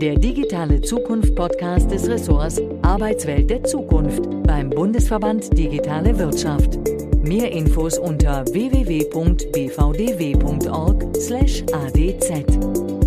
der digitale Zukunft-Podcast des Ressorts Arbeitswelt der Zukunft beim Bundesverband Digitale Wirtschaft. Mehr Infos unter www.bvdw.org/adz.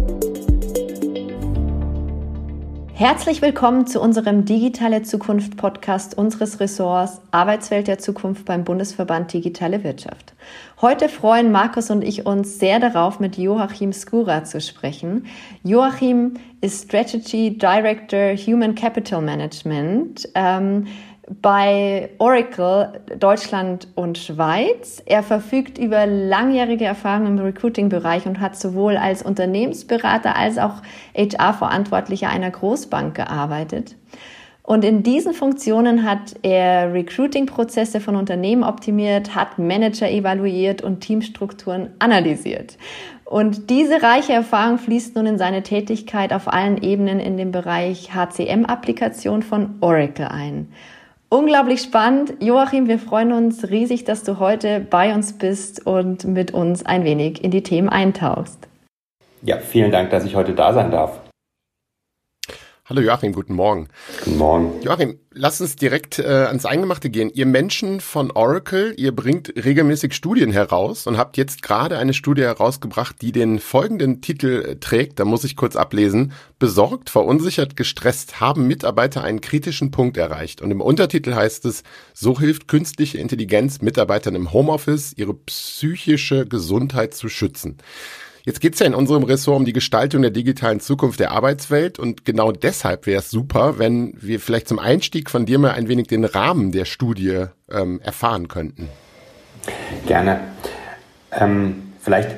Herzlich willkommen zu unserem Digitale Zukunft Podcast unseres Ressorts Arbeitswelt der Zukunft beim Bundesverband Digitale Wirtschaft. Heute freuen Markus und ich uns sehr darauf, mit Joachim Skura zu sprechen. Joachim ist Strategy Director Human Capital Management. Ähm, bei Oracle Deutschland und Schweiz. Er verfügt über langjährige Erfahrung im Recruiting-Bereich und hat sowohl als Unternehmensberater als auch HR-Verantwortlicher einer Großbank gearbeitet. Und in diesen Funktionen hat er Recruiting-Prozesse von Unternehmen optimiert, hat Manager evaluiert und Teamstrukturen analysiert. Und diese reiche Erfahrung fließt nun in seine Tätigkeit auf allen Ebenen in dem Bereich HCM-Applikation von Oracle ein. Unglaublich spannend. Joachim, wir freuen uns riesig, dass du heute bei uns bist und mit uns ein wenig in die Themen eintauchst. Ja, vielen Dank, dass ich heute da sein darf. Hallo Joachim, guten Morgen. Guten Morgen. Joachim, lass uns direkt äh, ans Eingemachte gehen. Ihr Menschen von Oracle, ihr bringt regelmäßig Studien heraus und habt jetzt gerade eine Studie herausgebracht, die den folgenden Titel äh, trägt. Da muss ich kurz ablesen. Besorgt, verunsichert, gestresst haben Mitarbeiter einen kritischen Punkt erreicht. Und im Untertitel heißt es, so hilft künstliche Intelligenz Mitarbeitern im Homeoffice, ihre psychische Gesundheit zu schützen. Jetzt geht's ja in unserem Ressort um die Gestaltung der digitalen Zukunft der Arbeitswelt und genau deshalb wäre es super, wenn wir vielleicht zum Einstieg von dir mal ein wenig den Rahmen der Studie ähm, erfahren könnten. Gerne. Ähm, vielleicht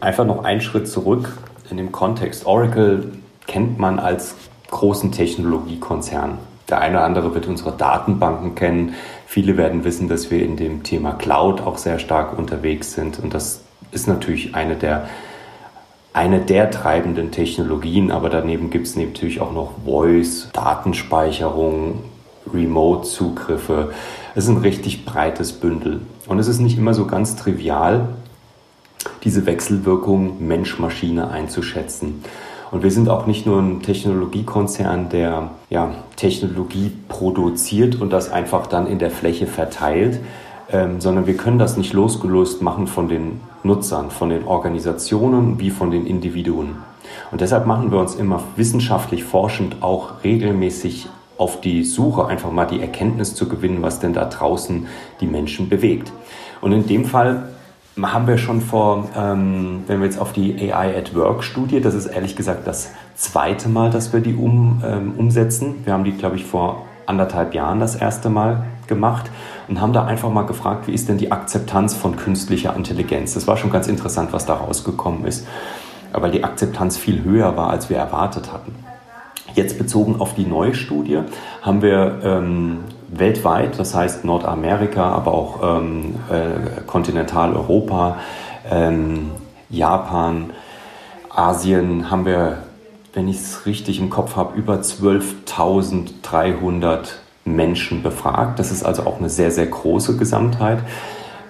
einfach noch einen Schritt zurück in dem Kontext. Oracle kennt man als großen Technologiekonzern. Der eine oder andere wird unsere Datenbanken kennen. Viele werden wissen, dass wir in dem Thema Cloud auch sehr stark unterwegs sind. Und das ist natürlich eine der eine der treibenden Technologien, aber daneben gibt es natürlich auch noch Voice, Datenspeicherung, Remote-Zugriffe. Es ist ein richtig breites Bündel. Und es ist nicht immer so ganz trivial, diese Wechselwirkung Mensch-Maschine einzuschätzen. Und wir sind auch nicht nur ein Technologiekonzern, der ja, Technologie produziert und das einfach dann in der Fläche verteilt, ähm, sondern wir können das nicht losgelöst machen von den Nutzern, von den Organisationen wie von den Individuen. Und deshalb machen wir uns immer wissenschaftlich forschend auch regelmäßig auf die Suche, einfach mal die Erkenntnis zu gewinnen, was denn da draußen die Menschen bewegt. Und in dem Fall haben wir schon vor, ähm, wenn wir jetzt auf die AI at Work Studie, das ist ehrlich gesagt das zweite Mal, dass wir die um, ähm, umsetzen. Wir haben die, glaube ich, vor anderthalb Jahren das erste Mal gemacht und haben da einfach mal gefragt, wie ist denn die Akzeptanz von künstlicher Intelligenz? Das war schon ganz interessant, was da rausgekommen ist, weil die Akzeptanz viel höher war, als wir erwartet hatten. Jetzt bezogen auf die neue Studie haben wir ähm, weltweit, das heißt Nordamerika, aber auch ähm, äh, Kontinentaleuropa, ähm, Japan, Asien, haben wir wenn ich es richtig im Kopf habe, über 12.300 Menschen befragt. Das ist also auch eine sehr, sehr große Gesamtheit.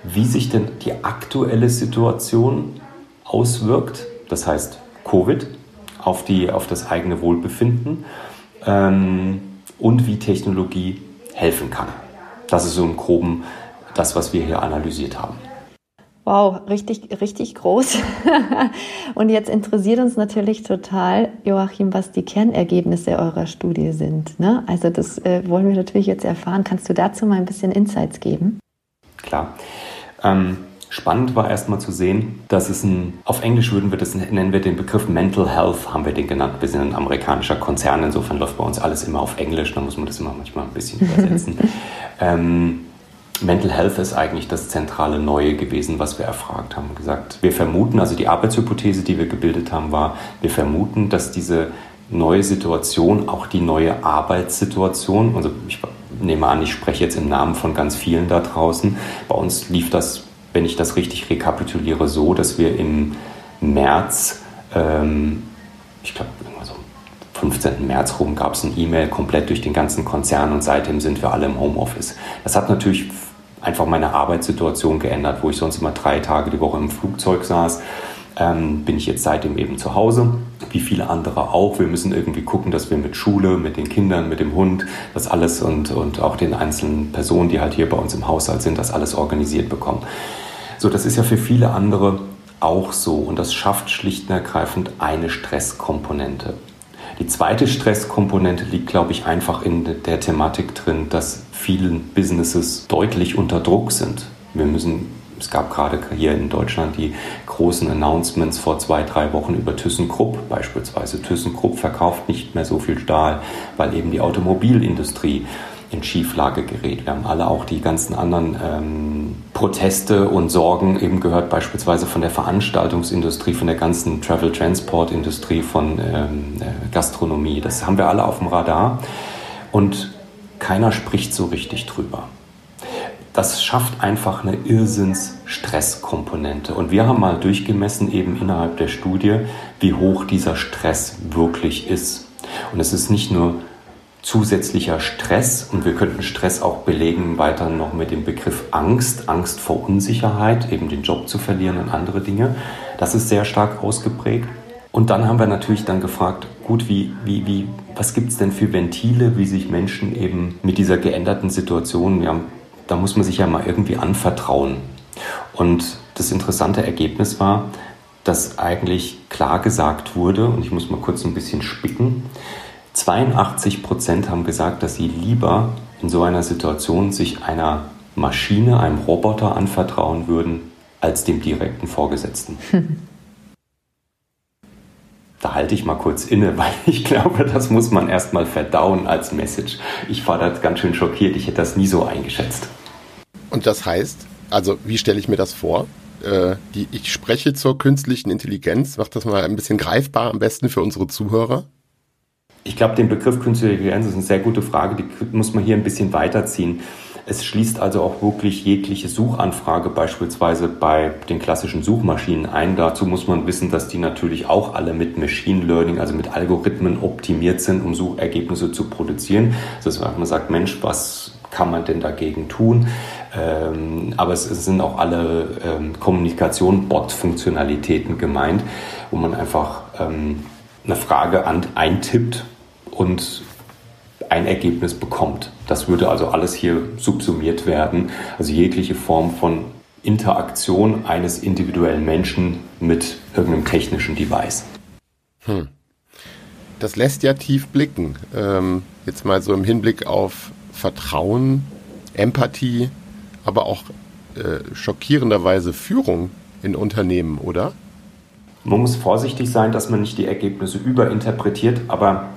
Wie sich denn die aktuelle Situation auswirkt, das heißt Covid, auf, die, auf das eigene Wohlbefinden ähm, und wie Technologie helfen kann. Das ist so im groben das, was wir hier analysiert haben. Wow, richtig, richtig groß. Und jetzt interessiert uns natürlich total, Joachim, was die Kernergebnisse eurer Studie sind. Ne? Also das äh, wollen wir natürlich jetzt erfahren. Kannst du dazu mal ein bisschen Insights geben? Klar. Ähm, spannend war erstmal zu sehen, dass es ein, auf Englisch würden wir das, nennen wir den Begriff Mental Health, haben wir den genannt. Wir sind ein amerikanischer Konzern, insofern läuft bei uns alles immer auf Englisch, da muss man das immer manchmal ein bisschen übersetzen. ähm, Mental Health ist eigentlich das zentrale Neue gewesen, was wir erfragt haben. Gesagt, wir vermuten, also die Arbeitshypothese, die wir gebildet haben, war, wir vermuten, dass diese neue Situation auch die neue Arbeitssituation, also ich nehme an, ich spreche jetzt im Namen von ganz vielen da draußen. Bei uns lief das, wenn ich das richtig rekapituliere, so, dass wir im März, ähm, ich glaube, so 15. März rum gab es ein E-Mail komplett durch den ganzen Konzern und seitdem sind wir alle im Homeoffice. Das hat natürlich einfach meine Arbeitssituation geändert, wo ich sonst immer drei Tage die Woche im Flugzeug saß, ähm, bin ich jetzt seitdem eben zu Hause, wie viele andere auch. Wir müssen irgendwie gucken, dass wir mit Schule, mit den Kindern, mit dem Hund, das alles und, und auch den einzelnen Personen, die halt hier bei uns im Haushalt sind, das alles organisiert bekommen. So, das ist ja für viele andere auch so und das schafft schlicht und ergreifend eine Stresskomponente. Die zweite Stresskomponente liegt, glaube ich, einfach in der Thematik drin, dass vielen Businesses deutlich unter Druck sind. Wir müssen es gab gerade hier in Deutschland die großen Announcements vor zwei, drei Wochen über ThyssenKrupp beispielsweise. ThyssenKrupp verkauft nicht mehr so viel Stahl, weil eben die Automobilindustrie in Schieflage gerät. Wir haben alle auch die ganzen anderen ähm, Proteste und Sorgen eben gehört, beispielsweise von der Veranstaltungsindustrie, von der ganzen Travel-Transport-Industrie, von ähm, äh, Gastronomie. Das haben wir alle auf dem Radar und keiner spricht so richtig drüber das schafft einfach eine Irrsinns-Stresskomponente. Und wir haben mal durchgemessen, eben innerhalb der Studie, wie hoch dieser Stress wirklich ist. Und es ist nicht nur zusätzlicher Stress, und wir könnten Stress auch belegen weiter noch mit dem Begriff Angst, Angst vor Unsicherheit, eben den Job zu verlieren und andere Dinge. Das ist sehr stark ausgeprägt. Und dann haben wir natürlich dann gefragt, gut, wie, wie, wie, was gibt es denn für Ventile, wie sich Menschen eben mit dieser geänderten Situation, haben da muss man sich ja mal irgendwie anvertrauen. Und das interessante Ergebnis war, dass eigentlich klar gesagt wurde, und ich muss mal kurz ein bisschen spicken, 82 Prozent haben gesagt, dass sie lieber in so einer Situation sich einer Maschine, einem Roboter anvertrauen würden, als dem direkten Vorgesetzten. Da halte ich mal kurz inne, weil ich glaube, das muss man erstmal verdauen als Message. Ich war da ganz schön schockiert, ich hätte das nie so eingeschätzt. Und das heißt, also wie stelle ich mir das vor? Äh, die, ich spreche zur künstlichen Intelligenz. Macht das mal ein bisschen greifbar, am besten für unsere Zuhörer. Ich glaube, den Begriff künstliche Intelligenz ist eine sehr gute Frage. Die muss man hier ein bisschen weiterziehen. Es schließt also auch wirklich jegliche Suchanfrage beispielsweise bei den klassischen Suchmaschinen ein. Dazu muss man wissen, dass die natürlich auch alle mit Machine Learning, also mit Algorithmen optimiert sind, um Suchergebnisse zu produzieren. Das heißt, man sagt, Mensch, was kann man denn dagegen tun? Ähm, aber es, sind auch alle ähm, Kommunikation, Bot-Funktionalitäten gemeint, wo man einfach ähm, eine Frage an, eintippt und ein Ergebnis bekommt. Das würde also alles hier subsumiert werden. Also jegliche Form von Interaktion eines individuellen Menschen mit irgendeinem technischen Device. Hm. Das lässt ja tief blicken. Ähm, jetzt mal so im Hinblick auf Vertrauen, Empathie, aber auch äh, schockierenderweise Führung in Unternehmen, oder? Man muss vorsichtig sein, dass man nicht die Ergebnisse überinterpretiert, aber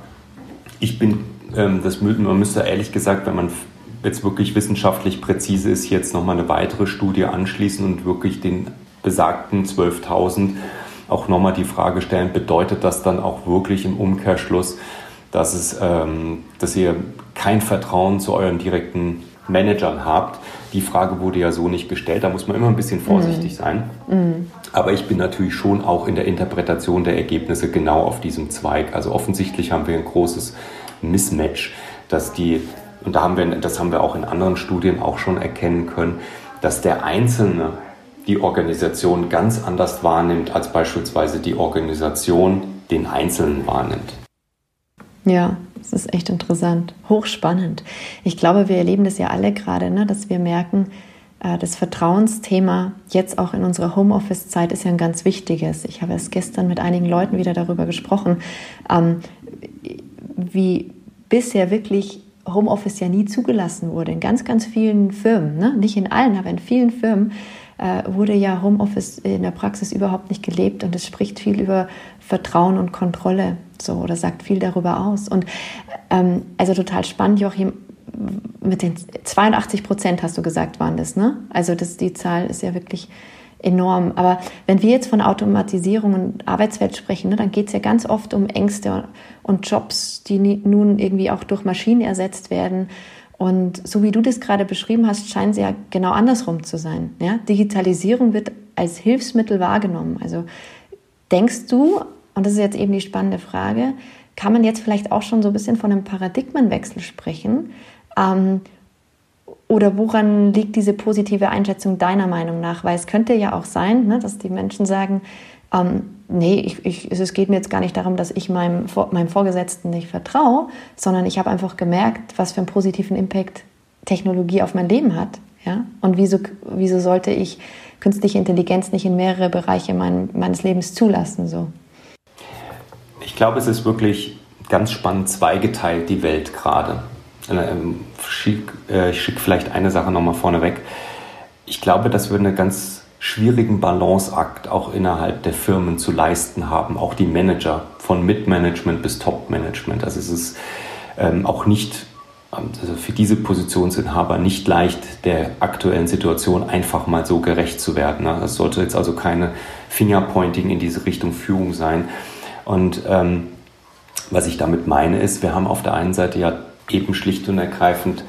ich bin, ähm, das man müsste ehrlich gesagt, wenn man jetzt wirklich wissenschaftlich präzise ist, jetzt nochmal eine weitere Studie anschließen und wirklich den besagten 12.000 auch nochmal die Frage stellen, bedeutet das dann auch wirklich im Umkehrschluss, dass, es, ähm, dass ihr kein Vertrauen zu euren direkten Managern habt. Die Frage wurde ja so nicht gestellt, da muss man immer ein bisschen vorsichtig mhm. sein. Mhm. Aber ich bin natürlich schon auch in der Interpretation der Ergebnisse genau auf diesem Zweig. Also offensichtlich haben wir ein großes Mismatch, dass die, und da haben wir, das haben wir auch in anderen Studien auch schon erkennen können, dass der Einzelne die Organisation ganz anders wahrnimmt, als beispielsweise die Organisation den Einzelnen wahrnimmt. Ja, das ist echt interessant, hochspannend. Ich glaube, wir erleben das ja alle gerade, ne, dass wir merken, äh, das Vertrauensthema jetzt auch in unserer Homeoffice-Zeit ist ja ein ganz wichtiges. Ich habe erst gestern mit einigen Leuten wieder darüber gesprochen, ähm, wie bisher wirklich Homeoffice ja nie zugelassen wurde. In ganz, ganz vielen Firmen, ne? nicht in allen, aber in vielen Firmen äh, wurde ja Homeoffice in der Praxis überhaupt nicht gelebt und es spricht viel über Vertrauen und Kontrolle so oder sagt viel darüber aus. Und ähm, also total spannend, Joachim, mit den 82 Prozent hast du gesagt, waren das, ne? Also das, die Zahl ist ja wirklich enorm. Aber wenn wir jetzt von Automatisierung und Arbeitswelt sprechen, ne, dann geht es ja ganz oft um Ängste und Jobs, die nun irgendwie auch durch Maschinen ersetzt werden. Und so wie du das gerade beschrieben hast, scheint es ja genau andersrum zu sein. Ja? Digitalisierung wird als Hilfsmittel wahrgenommen. Also denkst du, und das ist jetzt eben die spannende Frage, kann man jetzt vielleicht auch schon so ein bisschen von einem Paradigmenwechsel sprechen? Ähm, oder woran liegt diese positive Einschätzung deiner Meinung nach? Weil es könnte ja auch sein, ne, dass die Menschen sagen, ähm, nee, ich, ich, es geht mir jetzt gar nicht darum, dass ich meinem, meinem Vorgesetzten nicht vertraue, sondern ich habe einfach gemerkt, was für einen positiven Impact Technologie auf mein Leben hat. Ja? Und wieso, wieso sollte ich künstliche Intelligenz nicht in mehrere Bereiche mein, meines Lebens zulassen? So? Ich glaube, es ist wirklich ganz spannend zweigeteilt, die Welt gerade. Ähm, äh, ich schicke vielleicht eine Sache nochmal vorneweg. Ich glaube, dass wir eine ganz schwierigen Balanceakt auch innerhalb der Firmen zu leisten haben, auch die Manager von Mid-Management bis Top-Management. Also es ist ähm, auch nicht also für diese Positionsinhaber nicht leicht, der aktuellen Situation einfach mal so gerecht zu werden. Ne? Das sollte jetzt also keine Fingerpointing in diese Richtung Führung sein. Und ähm, was ich damit meine ist, wir haben auf der einen Seite ja eben schlicht und ergreifend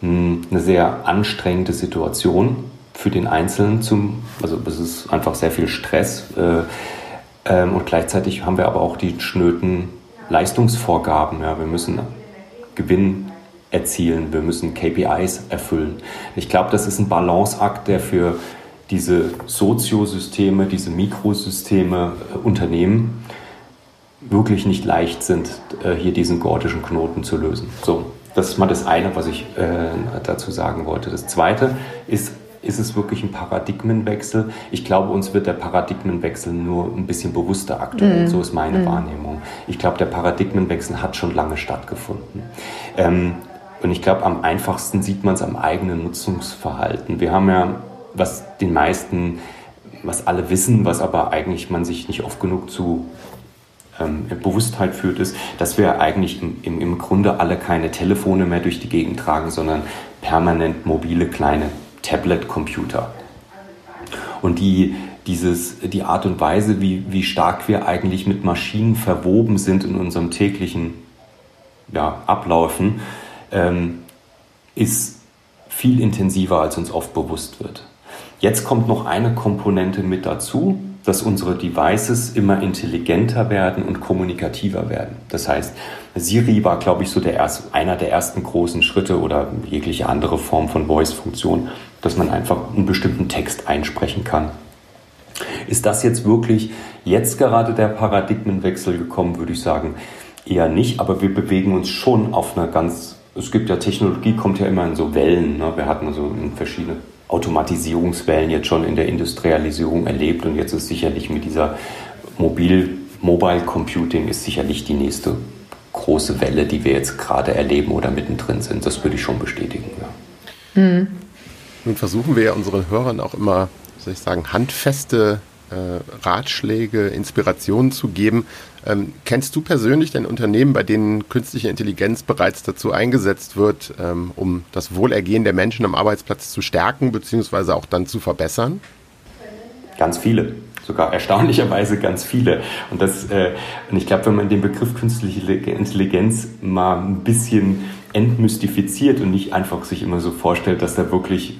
hm, eine sehr anstrengende Situation für den Einzelnen zum, also es ist einfach sehr viel Stress. Äh, ähm, und gleichzeitig haben wir aber auch die schnöden Leistungsvorgaben. Ja. Wir müssen Gewinn erzielen, wir müssen KPIs erfüllen. Ich glaube, das ist ein Balanceakt, der für diese Soziosysteme, diese Mikrosysteme, äh, Unternehmen wirklich nicht leicht sind, äh, hier diesen gordischen Knoten zu lösen. So, das ist mal das eine, was ich äh, dazu sagen wollte. Das zweite ist ist es wirklich ein Paradigmenwechsel? Ich glaube, uns wird der Paradigmenwechsel nur ein bisschen bewusster aktuell. Mm. So ist meine mm. Wahrnehmung. Ich glaube, der Paradigmenwechsel hat schon lange stattgefunden. Ähm, und ich glaube, am einfachsten sieht man es am eigenen Nutzungsverhalten. Wir haben ja, was den meisten, was alle wissen, was aber eigentlich man sich nicht oft genug zu ähm, Bewusstheit führt, ist, dass wir eigentlich im, im, im Grunde alle keine Telefone mehr durch die Gegend tragen, sondern permanent mobile kleine Tablet-Computer. Und die, dieses, die Art und Weise, wie, wie stark wir eigentlich mit Maschinen verwoben sind in unserem täglichen ja, Ablaufen, ähm, ist viel intensiver, als uns oft bewusst wird. Jetzt kommt noch eine Komponente mit dazu, dass unsere Devices immer intelligenter werden und kommunikativer werden. Das heißt, Siri war, glaube ich, so der erste, einer der ersten großen Schritte oder jegliche andere Form von Voice-Funktion, dass man einfach einen bestimmten Text einsprechen kann. Ist das jetzt wirklich jetzt gerade der Paradigmenwechsel gekommen, würde ich sagen, eher nicht, aber wir bewegen uns schon auf einer ganz, es gibt ja Technologie, kommt ja immer in so Wellen. Ne? Wir hatten also verschiedene Automatisierungswellen jetzt schon in der Industrialisierung erlebt und jetzt ist sicherlich mit dieser Mobil, Mobile Computing ist sicherlich die nächste große Welle, die wir jetzt gerade erleben oder mittendrin sind. Das würde ich schon bestätigen. Ja. Mhm. Nun versuchen wir ja unseren Hörern auch immer, soll ich sagen, handfeste äh, Ratschläge, Inspirationen zu geben. Ähm, kennst du persönlich denn Unternehmen, bei denen künstliche Intelligenz bereits dazu eingesetzt wird, ähm, um das Wohlergehen der Menschen am Arbeitsplatz zu stärken bzw. auch dann zu verbessern? Ganz viele, sogar erstaunlicherweise ganz viele. Und, das, äh, und ich glaube, wenn man den Begriff künstliche Intelligenz mal ein bisschen entmystifiziert und nicht einfach sich immer so vorstellt, dass da wirklich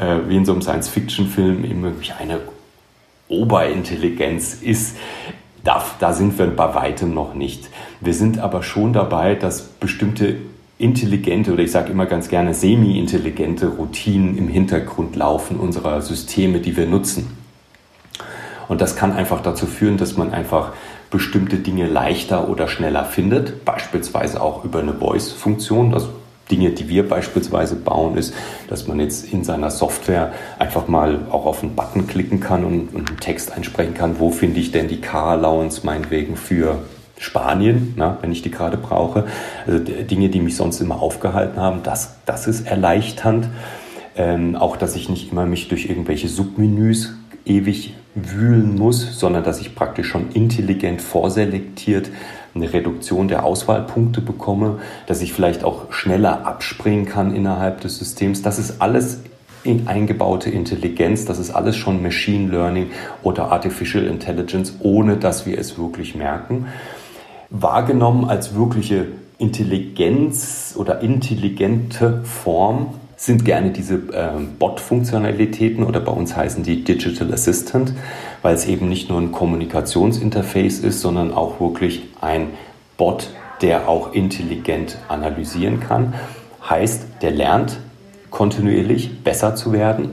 äh, wie in so einem Science-Fiction-Film immer eine Oberintelligenz ist, da, da sind wir bei weitem noch nicht. Wir sind aber schon dabei, dass bestimmte intelligente oder ich sage immer ganz gerne semi-intelligente Routinen im Hintergrund laufen unserer Systeme, die wir nutzen. Und das kann einfach dazu führen, dass man einfach bestimmte Dinge leichter oder schneller findet, beispielsweise auch über eine Voice-Funktion. Das Dinge, die wir beispielsweise bauen, ist, dass man jetzt in seiner Software einfach mal auch auf einen Button klicken kann und, und einen Text einsprechen kann, wo finde ich denn die Car Allowance meinetwegen für Spanien, na, wenn ich die gerade brauche. Also Dinge, die mich sonst immer aufgehalten haben, das, das ist erleichternd. Ähm, auch, dass ich nicht immer mich durch irgendwelche Submenüs ewig wühlen muss, sondern dass ich praktisch schon intelligent vorselektiert eine Reduktion der Auswahlpunkte bekomme, dass ich vielleicht auch schneller abspringen kann innerhalb des Systems. Das ist alles in eingebaute Intelligenz, das ist alles schon Machine Learning oder Artificial Intelligence, ohne dass wir es wirklich merken. Wahrgenommen als wirkliche Intelligenz oder intelligente Form sind gerne diese äh, Bot-Funktionalitäten oder bei uns heißen die Digital Assistant, weil es eben nicht nur ein Kommunikationsinterface ist, sondern auch wirklich ein Bot, der auch intelligent analysieren kann. Heißt, der lernt kontinuierlich besser zu werden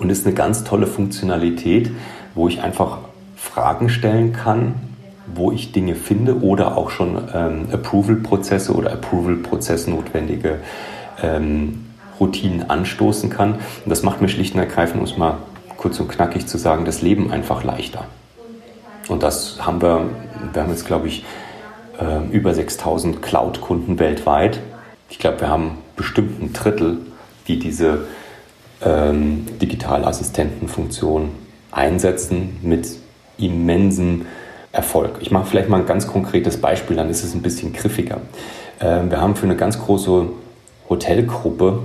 und ist eine ganz tolle Funktionalität, wo ich einfach Fragen stellen kann, wo ich Dinge finde oder auch schon ähm, Approval-Prozesse oder Approval-Prozess notwendige ähm, Routinen anstoßen kann. Und das macht mir schlicht und ergreifend, um es mal kurz und knackig zu sagen, das Leben einfach leichter. Und das haben wir, wir haben jetzt, glaube ich, äh, über 6000 Cloud-Kunden weltweit. Ich glaube, wir haben bestimmt ein Drittel, die diese ähm, Digitalassistentenfunktion einsetzen mit immensem Erfolg. Ich mache vielleicht mal ein ganz konkretes Beispiel, dann ist es ein bisschen griffiger. Ähm, wir haben für eine ganz große Hotelgruppe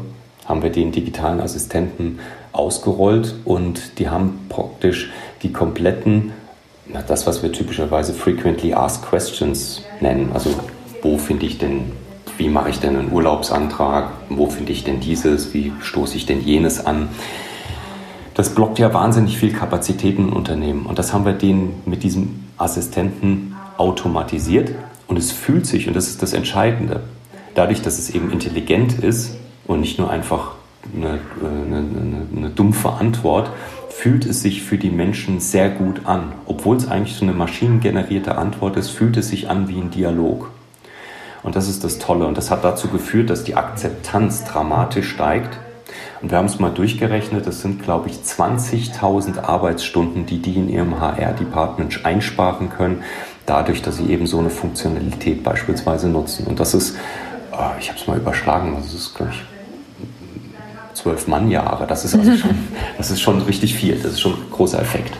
haben wir den digitalen Assistenten ausgerollt und die haben praktisch die kompletten, das was wir typischerweise frequently asked questions nennen, also wo finde ich denn, wie mache ich denn einen Urlaubsantrag, wo finde ich denn dieses, wie stoße ich denn jenes an. Das blockt ja wahnsinnig viel Kapazitäten im Unternehmen. Und das haben wir denen mit diesem Assistenten automatisiert. Und es fühlt sich, und das ist das Entscheidende, dadurch, dass es eben intelligent ist und nicht nur einfach eine, eine, eine, dumpfe Antwort, fühlt es sich für die Menschen sehr gut an. Obwohl es eigentlich so eine maschinengenerierte Antwort ist, fühlt es sich an wie ein Dialog. Und das ist das Tolle. Und das hat dazu geführt, dass die Akzeptanz dramatisch steigt. Und wir haben es mal durchgerechnet, das sind, glaube ich, 20.000 Arbeitsstunden, die die in ihrem HR-Department einsparen können, dadurch, dass sie eben so eine Funktionalität beispielsweise nutzen. Und das ist, ah, ich habe es mal überschlagen, das ist, glaube ich, zwölf Mannjahre. Das ist also schon, das ist schon richtig viel. Das ist schon ein großer Effekt.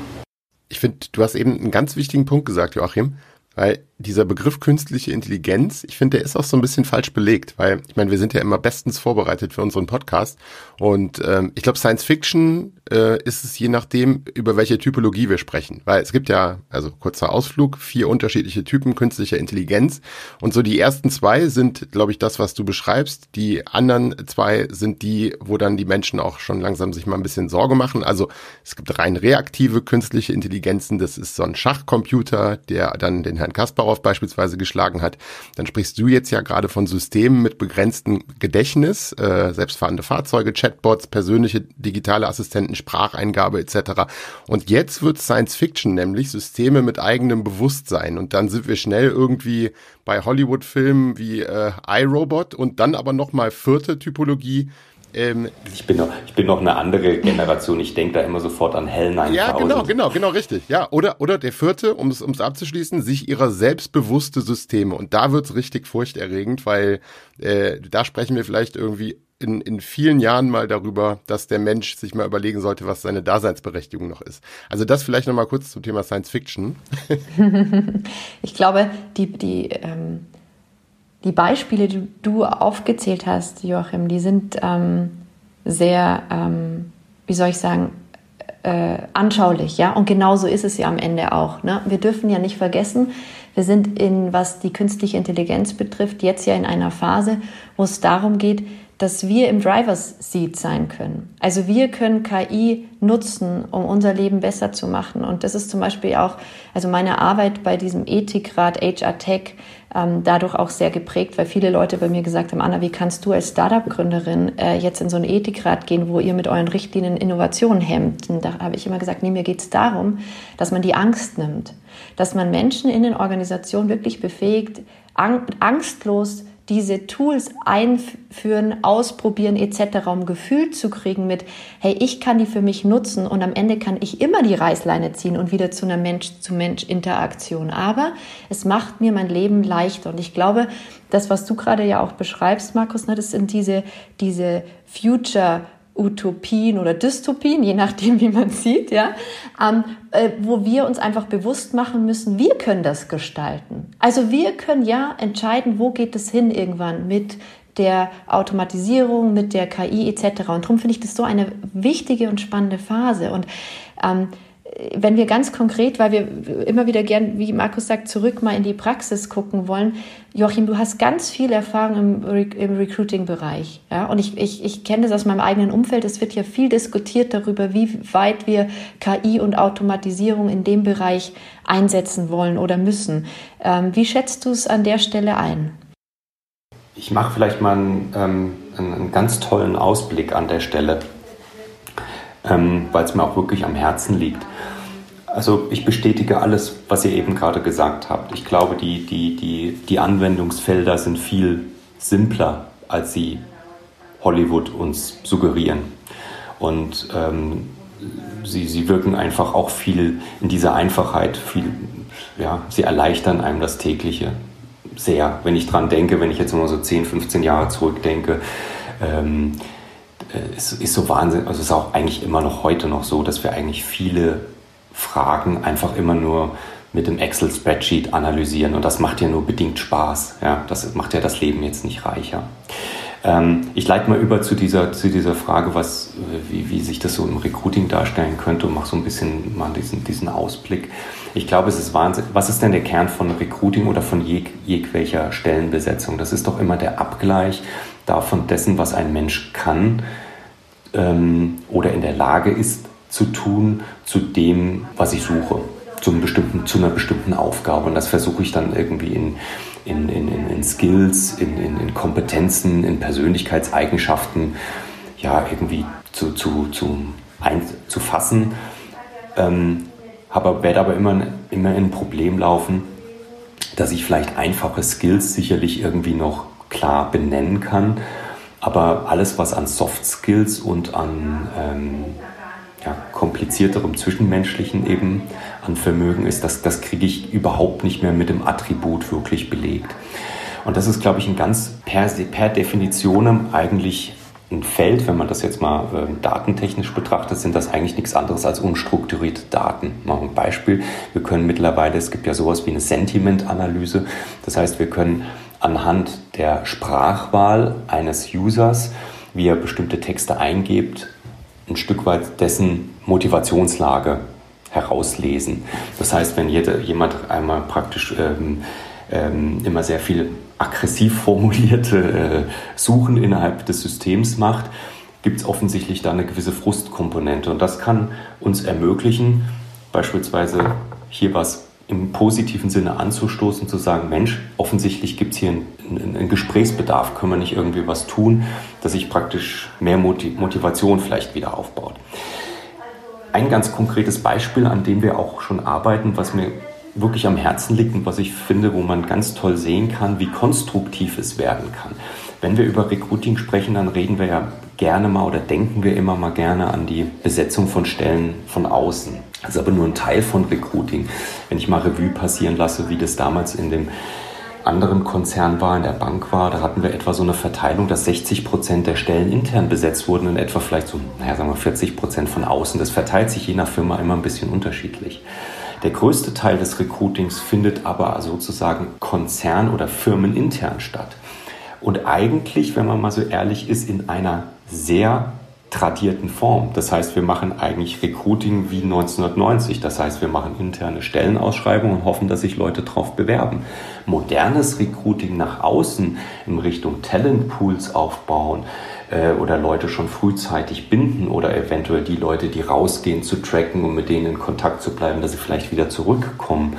Ich finde, du hast eben einen ganz wichtigen Punkt gesagt, Joachim. Weil dieser Begriff künstliche Intelligenz, ich finde, der ist auch so ein bisschen falsch belegt, weil ich meine, wir sind ja immer bestens vorbereitet für unseren Podcast und ähm, ich glaube, Science Fiction äh, ist es je nachdem, über welche Typologie wir sprechen, weil es gibt ja, also kurzer Ausflug, vier unterschiedliche Typen künstlicher Intelligenz und so die ersten zwei sind, glaube ich, das, was du beschreibst, die anderen zwei sind die, wo dann die Menschen auch schon langsam sich mal ein bisschen Sorge machen, also es gibt rein reaktive künstliche Intelligenzen, das ist so ein Schachcomputer, der dann den Herrn Kasparov beispielsweise geschlagen hat, dann sprichst du jetzt ja gerade von Systemen mit begrenztem Gedächtnis, äh, selbstfahrende Fahrzeuge, Chatbots, persönliche digitale Assistenten, Spracheingabe etc. Und jetzt wird Science Fiction nämlich Systeme mit eigenem Bewusstsein und dann sind wir schnell irgendwie bei Hollywood-Filmen wie äh, iRobot und dann aber nochmal vierte Typologie ähm, ich, bin noch, ich bin noch eine andere Generation. Ich denke da immer sofort an Hell 9000. Ja, genau, genau, genau, richtig. Ja, oder, oder der vierte, um es abzuschließen, sich ihrer selbstbewusste Systeme. Und da wird's richtig furchterregend, weil äh, da sprechen wir vielleicht irgendwie in, in vielen Jahren mal darüber, dass der Mensch sich mal überlegen sollte, was seine Daseinsberechtigung noch ist. Also das vielleicht nochmal kurz zum Thema Science Fiction. ich glaube, die, die ähm die Beispiele, die du aufgezählt hast, Joachim, die sind ähm, sehr, ähm, wie soll ich sagen, äh, anschaulich, ja. Und genauso ist es ja am Ende auch. Ne? Wir dürfen ja nicht vergessen, wir sind in, was die künstliche Intelligenz betrifft, jetzt ja in einer Phase, wo es darum geht, dass wir im Driver's Seat sein können. Also wir können KI nutzen, um unser Leben besser zu machen. Und das ist zum Beispiel auch, also meine Arbeit bei diesem Ethikrat HR Tech ähm, dadurch auch sehr geprägt, weil viele Leute bei mir gesagt haben, Anna, wie kannst du als Startup-Gründerin äh, jetzt in so einen Ethikrat gehen, wo ihr mit euren Richtlinien Innovationen hemmt? Und da habe ich immer gesagt, nee, mir geht es darum, dass man die Angst nimmt, dass man Menschen in den Organisationen wirklich befähigt, angstlos diese Tools einführen, ausprobieren etc., um Gefühl zu kriegen mit, hey, ich kann die für mich nutzen und am Ende kann ich immer die Reißleine ziehen und wieder zu einer Mensch-zu-Mensch-Interaktion. Aber es macht mir mein Leben leichter und ich glaube, das, was du gerade ja auch beschreibst, Markus, ne, das sind diese, diese Future- Utopien oder Dystopien, je nachdem, wie man sieht, ja, ähm, äh, wo wir uns einfach bewusst machen müssen, wir können das gestalten. Also wir können ja entscheiden, wo geht es hin irgendwann mit der Automatisierung, mit der KI etc. Und darum finde ich das so eine wichtige und spannende Phase. Und ähm, wenn wir ganz konkret, weil wir immer wieder gern, wie Markus sagt, zurück mal in die Praxis gucken wollen, Joachim, du hast ganz viel Erfahrung im, Re im Recruiting-Bereich. Ja? Und ich, ich, ich kenne das aus meinem eigenen Umfeld. Es wird ja viel diskutiert darüber, wie weit wir KI und Automatisierung in dem Bereich einsetzen wollen oder müssen. Ähm, wie schätzt du es an der Stelle ein? Ich mache vielleicht mal einen, ähm, einen ganz tollen Ausblick an der Stelle, ähm, weil es mir auch wirklich am Herzen liegt. Also ich bestätige alles, was ihr eben gerade gesagt habt. Ich glaube, die, die, die, die Anwendungsfelder sind viel simpler, als sie Hollywood uns suggerieren. Und ähm, sie, sie wirken einfach auch viel in dieser Einfachheit, viel, ja, sie erleichtern einem das tägliche sehr. Wenn ich dran denke, wenn ich jetzt mal so 10, 15 Jahre zurückdenke, ähm, es ist so Wahnsinn, also es ist auch eigentlich immer noch heute noch so, dass wir eigentlich viele Fragen einfach immer nur mit dem Excel-Spreadsheet analysieren und das macht ja nur bedingt Spaß. Ja, das macht ja das Leben jetzt nicht reicher. Ähm, ich leite mal über zu dieser, zu dieser Frage, was, wie, wie sich das so im Recruiting darstellen könnte und mache so ein bisschen mal diesen, diesen Ausblick. Ich glaube, es ist Wahnsinn. Was ist denn der Kern von Recruiting oder von jeg, jegwelcher Stellenbesetzung? Das ist doch immer der Abgleich davon dessen, was ein Mensch kann ähm, oder in der Lage ist zu tun, zu dem, was ich suche, zu, bestimmten, zu einer bestimmten Aufgabe. Und das versuche ich dann irgendwie in, in, in, in Skills, in, in, in Kompetenzen, in Persönlichkeitseigenschaften ja, irgendwie zu, zu, zu, ein, zu fassen. Ähm, aber werde aber immer, immer in ein Problem laufen, dass ich vielleicht einfache Skills sicherlich irgendwie noch klar benennen kann, aber alles, was an Soft Skills und an ähm, ja, komplizierterem Zwischenmenschlichen eben an Vermögen ist, das, das kriege ich überhaupt nicht mehr mit dem Attribut wirklich belegt. Und das ist, glaube ich, ein ganz per, per Definition eigentlich ein Feld, wenn man das jetzt mal äh, datentechnisch betrachtet, sind das eigentlich nichts anderes als unstrukturierte Daten. Mal ein Beispiel. Wir können mittlerweile, es gibt ja sowas wie eine Sentiment-Analyse. Das heißt, wir können anhand der Sprachwahl eines Users, wie er bestimmte Texte eingibt, ein Stück weit dessen Motivationslage herauslesen. Das heißt, wenn jeder, jemand einmal praktisch ähm, ähm, immer sehr viel aggressiv formulierte äh, Suchen innerhalb des Systems macht, gibt es offensichtlich da eine gewisse Frustkomponente. Und das kann uns ermöglichen, beispielsweise hier was im positiven Sinne anzustoßen, zu sagen, Mensch, offensichtlich gibt es hier einen, einen, Gesprächsbedarf, können wir nicht irgendwie was tun, dass sich praktisch mehr Motivation vielleicht wieder aufbaut. Ein ganz konkretes Beispiel, an dem wir auch schon arbeiten, was mir wirklich am Herzen liegt und was ich finde, wo man ganz toll sehen kann, wie konstruktiv es werden kann. Wenn wir über Recruiting sprechen, dann reden wir ja gerne mal oder denken wir immer mal gerne an die Besetzung von Stellen von außen. Das ist aber nur ein Teil von Recruiting. Wenn ich mal Revue passieren lasse, wie das damals in dem anderen Konzern war, in der Bank war, da hatten wir etwa so eine Verteilung, dass 60 Prozent der Stellen intern besetzt wurden und etwa vielleicht so, naja, sagen wir 40 Prozent von außen. Das verteilt sich je nach Firma immer ein bisschen unterschiedlich. Der größte Teil des Recruitings findet aber sozusagen konzern- oder firmenintern statt. Und eigentlich, wenn man mal so ehrlich ist, in einer sehr tradierten Form. Das heißt, wir machen eigentlich Recruiting wie 1990. Das heißt, wir machen interne Stellenausschreibungen und hoffen, dass sich Leute darauf bewerben. Modernes Recruiting nach außen in Richtung Talentpools aufbauen äh, oder Leute schon frühzeitig binden oder eventuell die Leute, die rausgehen, zu tracken und mit denen in Kontakt zu bleiben, dass sie vielleicht wieder zurückkommen.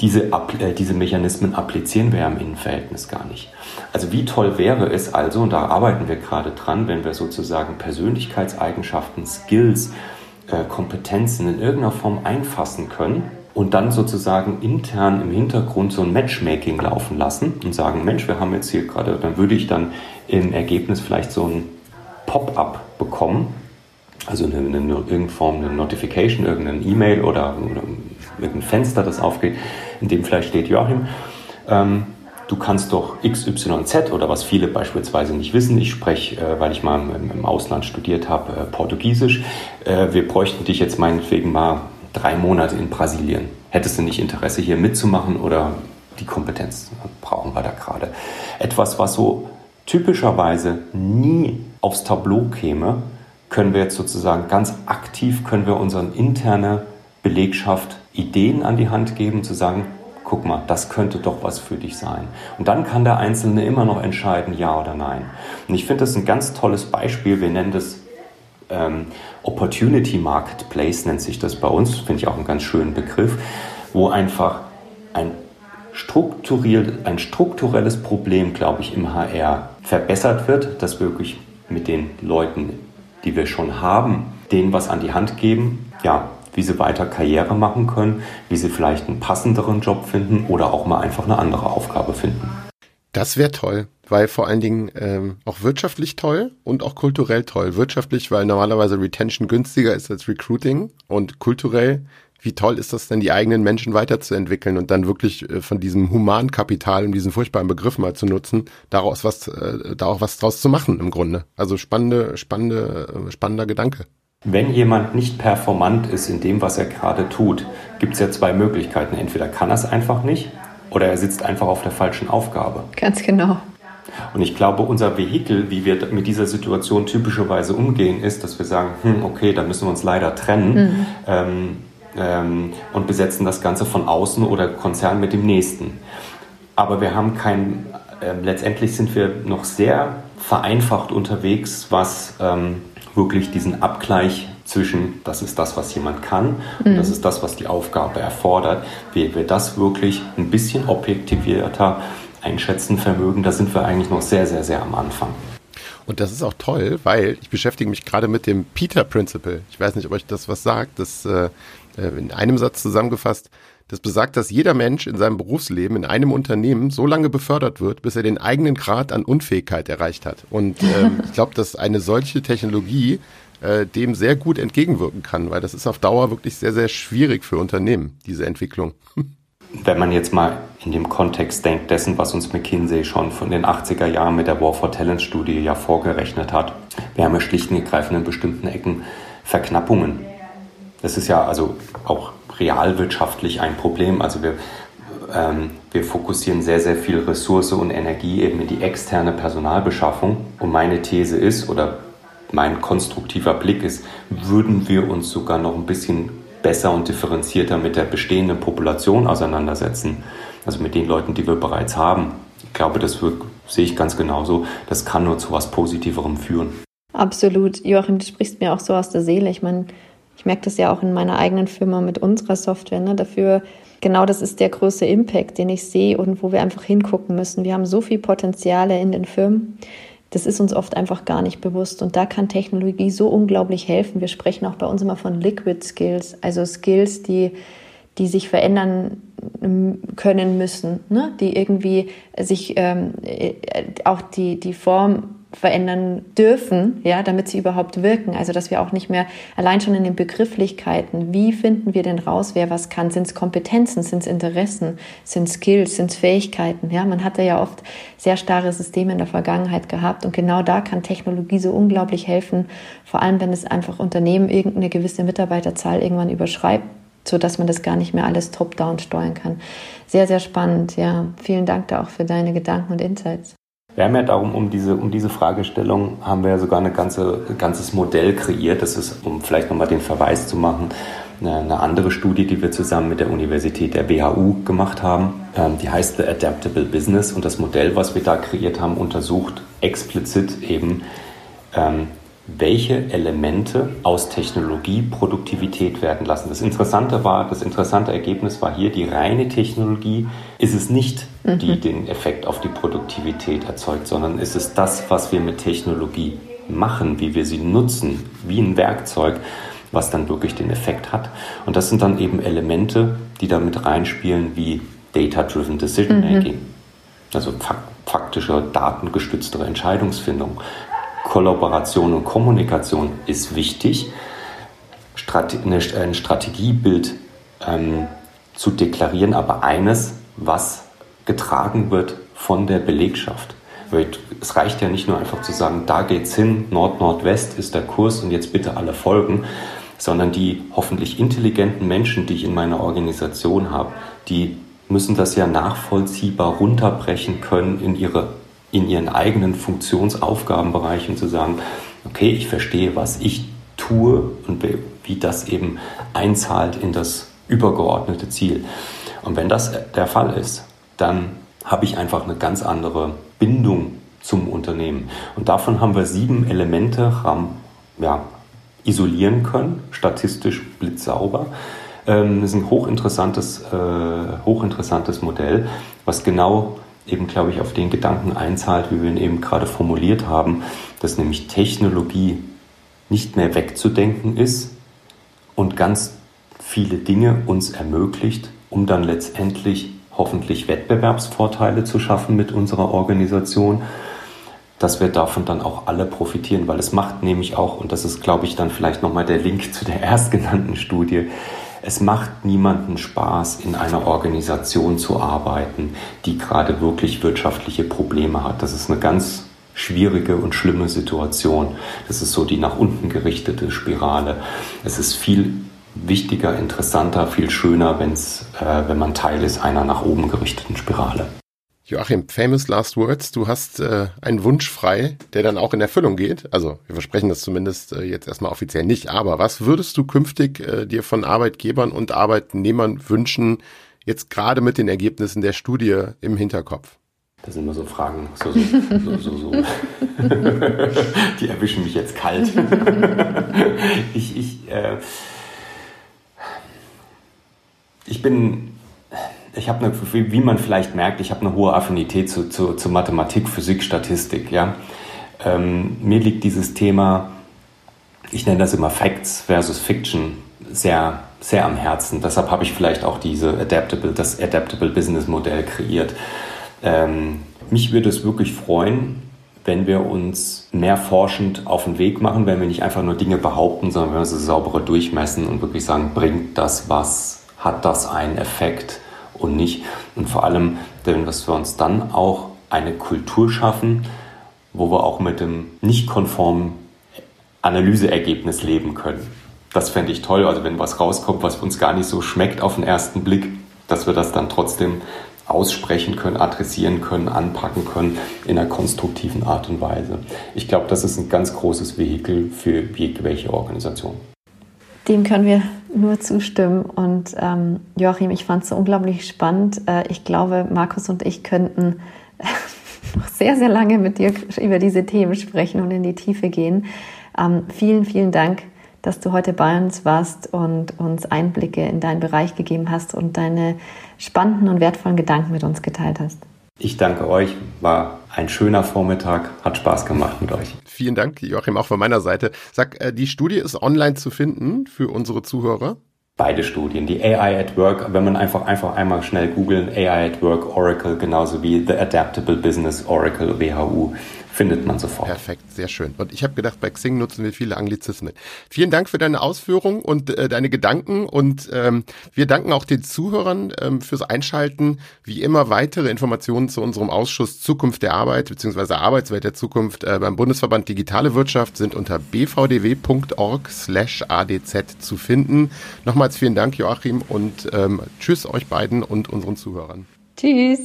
Die, diese, äh, diese Mechanismen applizieren wir ja im Innenverhältnis gar nicht. Also wie toll wäre es also, und da arbeiten wir gerade dran, wenn wir sozusagen Persönlichkeitseigenschaften, Skills, äh, Kompetenzen in irgendeiner Form einfassen können und dann sozusagen intern im Hintergrund so ein Matchmaking laufen lassen und sagen, Mensch, wir haben jetzt hier gerade, dann würde ich dann im Ergebnis vielleicht so ein Pop-up bekommen, also eine, eine, irgendeine Form, eine Notification, irgendeine E-Mail oder, oder irgendein Fenster, das aufgeht, in dem vielleicht steht Joachim, ähm, du kannst doch XYZ oder was viele beispielsweise nicht wissen. Ich spreche, äh, weil ich mal im, im Ausland studiert habe, äh, Portugiesisch. Äh, wir bräuchten dich jetzt meinetwegen mal drei Monate in Brasilien. Hättest du nicht Interesse hier mitzumachen oder die Kompetenz brauchen wir da gerade? Etwas, was so typischerweise nie aufs Tableau käme, können wir jetzt sozusagen ganz aktiv, können wir unseren interne Belegschaft Ideen an die Hand geben, zu sagen, guck mal, das könnte doch was für dich sein. Und dann kann der Einzelne immer noch entscheiden, ja oder nein. Und ich finde das ein ganz tolles Beispiel. Wir nennen das ähm, Opportunity Marketplace, nennt sich das bei uns. Finde ich auch einen ganz schönen Begriff, wo einfach ein, strukturiert, ein strukturelles Problem, glaube ich, im HR verbessert wird, dass wir wirklich mit den Leuten, die wir schon haben, denen was an die Hand geben, ja, wie sie weiter Karriere machen können, wie sie vielleicht einen passenderen Job finden oder auch mal einfach eine andere Aufgabe finden. Das wäre toll, weil vor allen Dingen ähm, auch wirtschaftlich toll und auch kulturell toll. Wirtschaftlich, weil normalerweise Retention günstiger ist als Recruiting und kulturell, wie toll ist das denn, die eigenen Menschen weiterzuentwickeln und dann wirklich äh, von diesem Humankapital und diesen furchtbaren Begriff mal zu nutzen, daraus was, äh, da auch was draus zu machen im Grunde. Also spannende, spannende, äh, spannender Gedanke. Wenn jemand nicht performant ist in dem, was er gerade tut, gibt es ja zwei Möglichkeiten. Entweder kann er es einfach nicht oder er sitzt einfach auf der falschen Aufgabe. Ganz genau. Und ich glaube, unser Vehikel, wie wir mit dieser Situation typischerweise umgehen, ist, dass wir sagen, hm, okay, da müssen wir uns leider trennen mhm. ähm, ähm, und besetzen das Ganze von außen oder Konzern mit dem nächsten. Aber wir haben kein, äh, letztendlich sind wir noch sehr vereinfacht unterwegs, was ähm, wirklich diesen Abgleich zwischen, das ist das, was jemand kann und das mhm. ist das, was die Aufgabe erfordert, wie wir das wirklich ein bisschen objektivierter einschätzen vermögen, da sind wir eigentlich noch sehr, sehr, sehr am Anfang. Und das ist auch toll, weil ich beschäftige mich gerade mit dem Peter Principle. Ich weiß nicht, ob euch das was sagt. Das äh, äh, in einem Satz zusammengefasst. Das besagt, dass jeder Mensch in seinem Berufsleben in einem Unternehmen so lange befördert wird, bis er den eigenen Grad an Unfähigkeit erreicht hat. Und ähm, ich glaube, dass eine solche Technologie äh, dem sehr gut entgegenwirken kann, weil das ist auf Dauer wirklich sehr, sehr schwierig für Unternehmen, diese Entwicklung. Wenn man jetzt mal in dem Kontext denkt dessen, was uns McKinsey schon von den 80er Jahren mit der War for Talent Studie ja vorgerechnet hat, wir haben ja schlicht und ergreifend in bestimmten Ecken Verknappungen. Das ist ja also auch realwirtschaftlich ein Problem. Also wir, ähm, wir fokussieren sehr, sehr viel Ressource und Energie eben in die externe Personalbeschaffung. Und meine These ist, oder mein konstruktiver Blick ist, würden wir uns sogar noch ein bisschen besser und differenzierter mit der bestehenden Population auseinandersetzen. Also mit den Leuten, die wir bereits haben. Ich glaube, das wird, sehe ich ganz genauso. Das kann nur zu was Positiverem führen. Absolut. Joachim, du sprichst mir auch so aus der Seele. Ich meine, ich merke das ja auch in meiner eigenen Firma mit unserer Software. Ne? Dafür, genau das ist der größte Impact, den ich sehe und wo wir einfach hingucken müssen. Wir haben so viel Potenziale in den Firmen. Das ist uns oft einfach gar nicht bewusst. Und da kann Technologie so unglaublich helfen. Wir sprechen auch bei uns immer von Liquid Skills, also Skills, die, die sich verändern ähm, können müssen, ne? die irgendwie sich ähm, äh, auch die, die Form verändern dürfen, ja, damit sie überhaupt wirken. Also, dass wir auch nicht mehr allein schon in den Begrifflichkeiten, wie finden wir denn raus, wer was kann? Sind es Kompetenzen, sind es Interessen, sind es Skills, sind es Fähigkeiten? Ja, man hatte ja oft sehr starre Systeme in der Vergangenheit gehabt und genau da kann Technologie so unglaublich helfen, vor allem wenn es einfach Unternehmen irgendeine gewisse Mitarbeiterzahl irgendwann überschreibt, so dass man das gar nicht mehr alles top-down steuern kann. Sehr, sehr spannend. Ja, vielen Dank da auch für deine Gedanken und Insights. Wir haben ja darum, um diese, um diese Fragestellung, haben wir ja sogar ein ganze, ganzes Modell kreiert. Das ist, um vielleicht nochmal den Verweis zu machen, eine, andere Studie, die wir zusammen mit der Universität der BHU gemacht haben. Ähm, die heißt The Adaptable Business und das Modell, was wir da kreiert haben, untersucht explizit eben, ähm, welche Elemente aus Technologie Produktivität werden lassen. Das Interessante war, das interessante Ergebnis war hier, die reine Technologie ist es nicht, die mhm. den Effekt auf die Produktivität erzeugt, sondern ist es das, was wir mit Technologie machen, wie wir sie nutzen, wie ein Werkzeug, was dann wirklich den Effekt hat. Und das sind dann eben Elemente, die damit reinspielen, wie Data-Driven Decision Making. Mhm. Also faktische datengestütztere Entscheidungsfindung. Kollaboration und Kommunikation ist wichtig. ein Strategiebild ähm, zu deklarieren, aber eines, was getragen wird von der Belegschaft. Es reicht ja nicht nur einfach zu sagen, da geht's hin, Nord-Nordwest ist der Kurs und jetzt bitte alle folgen, sondern die hoffentlich intelligenten Menschen, die ich in meiner Organisation habe, die müssen das ja nachvollziehbar runterbrechen können in ihre in ihren eigenen Funktionsaufgabenbereichen zu sagen, okay, ich verstehe, was ich tue und wie das eben einzahlt in das übergeordnete Ziel. Und wenn das der Fall ist, dann habe ich einfach eine ganz andere Bindung zum Unternehmen. Und davon haben wir sieben Elemente ja, isolieren können, statistisch blitzsauber. Ähm, das ist ein hochinteressantes, äh, hochinteressantes Modell, was genau eben, glaube ich, auf den Gedanken einzahlt, wie wir ihn eben gerade formuliert haben, dass nämlich Technologie nicht mehr wegzudenken ist und ganz viele Dinge uns ermöglicht, um dann letztendlich hoffentlich Wettbewerbsvorteile zu schaffen mit unserer Organisation, dass wir davon dann auch alle profitieren, weil es macht nämlich auch, und das ist, glaube ich, dann vielleicht nochmal der Link zu der erstgenannten Studie, es macht niemanden Spaß, in einer Organisation zu arbeiten, die gerade wirklich wirtschaftliche Probleme hat. Das ist eine ganz schwierige und schlimme Situation. Das ist so die nach unten gerichtete Spirale. Es ist viel wichtiger, interessanter, viel schöner, wenn's, äh, wenn man Teil ist einer nach oben gerichteten Spirale. Joachim, famous last words. Du hast äh, einen Wunsch frei, der dann auch in Erfüllung geht. Also wir versprechen das zumindest äh, jetzt erstmal offiziell nicht. Aber was würdest du künftig äh, dir von Arbeitgebern und Arbeitnehmern wünschen, jetzt gerade mit den Ergebnissen der Studie im Hinterkopf? Das sind immer so Fragen, so, so, so, so, die erwischen mich jetzt kalt. ich, ich, äh, ich bin, ich habe eine, wie man vielleicht merkt, ich habe eine hohe Affinität zu, zu, zu Mathematik, Physik, Statistik. Ja? Ähm, mir liegt dieses Thema, ich nenne das immer Facts versus Fiction, sehr, sehr am Herzen. Deshalb habe ich vielleicht auch diese Adaptable, das Adaptable Business Modell kreiert. Ähm, mich würde es wirklich freuen, wenn wir uns mehr forschend auf den Weg machen, wenn wir nicht einfach nur Dinge behaupten, sondern wenn wir sie sauberer durchmessen und wirklich sagen, bringt das was, hat das einen Effekt und nicht. Und vor allem, wenn wir uns dann auch eine Kultur schaffen, wo wir auch mit dem nicht konformen Analyseergebnis leben können. Das fände ich toll, also wenn was rauskommt, was uns gar nicht so schmeckt auf den ersten Blick, dass wir das dann trotzdem aussprechen können, adressieren können, anpacken können in einer konstruktiven Art und Weise. Ich glaube, das ist ein ganz großes Vehikel für jegliche Organisation. Dem können wir nur zustimmen. Und ähm, Joachim, ich fand es so unglaublich spannend. Äh, ich glaube, Markus und ich könnten noch sehr, sehr lange mit dir über diese Themen sprechen und in die Tiefe gehen. Ähm, vielen, vielen Dank dass du heute bei uns warst und uns Einblicke in deinen Bereich gegeben hast und deine spannenden und wertvollen Gedanken mit uns geteilt hast. Ich danke euch, war ein schöner Vormittag, hat Spaß gemacht mit euch. Vielen Dank, Joachim, auch von meiner Seite. Sag, äh, die Studie ist online zu finden für unsere Zuhörer? Beide Studien, die AI at Work, wenn man einfach, einfach einmal schnell googeln, AI at Work Oracle, genauso wie The Adaptable Business Oracle WHU findet man sofort. Perfekt, sehr schön. Und ich habe gedacht, bei Xing nutzen wir viele Anglizismen. Vielen Dank für deine Ausführungen und äh, deine Gedanken und ähm, wir danken auch den Zuhörern ähm, fürs Einschalten. Wie immer weitere Informationen zu unserem Ausschuss Zukunft der Arbeit bzw. Arbeitswelt der Zukunft äh, beim Bundesverband Digitale Wirtschaft sind unter bvdw.org slash adz zu finden. Nochmals vielen Dank, Joachim, und ähm, tschüss euch beiden und unseren Zuhörern. Tschüss.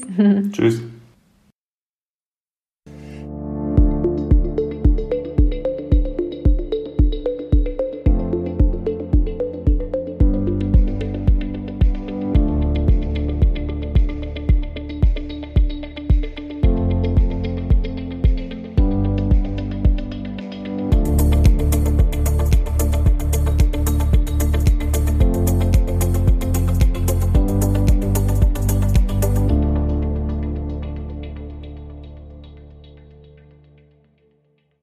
tschüss.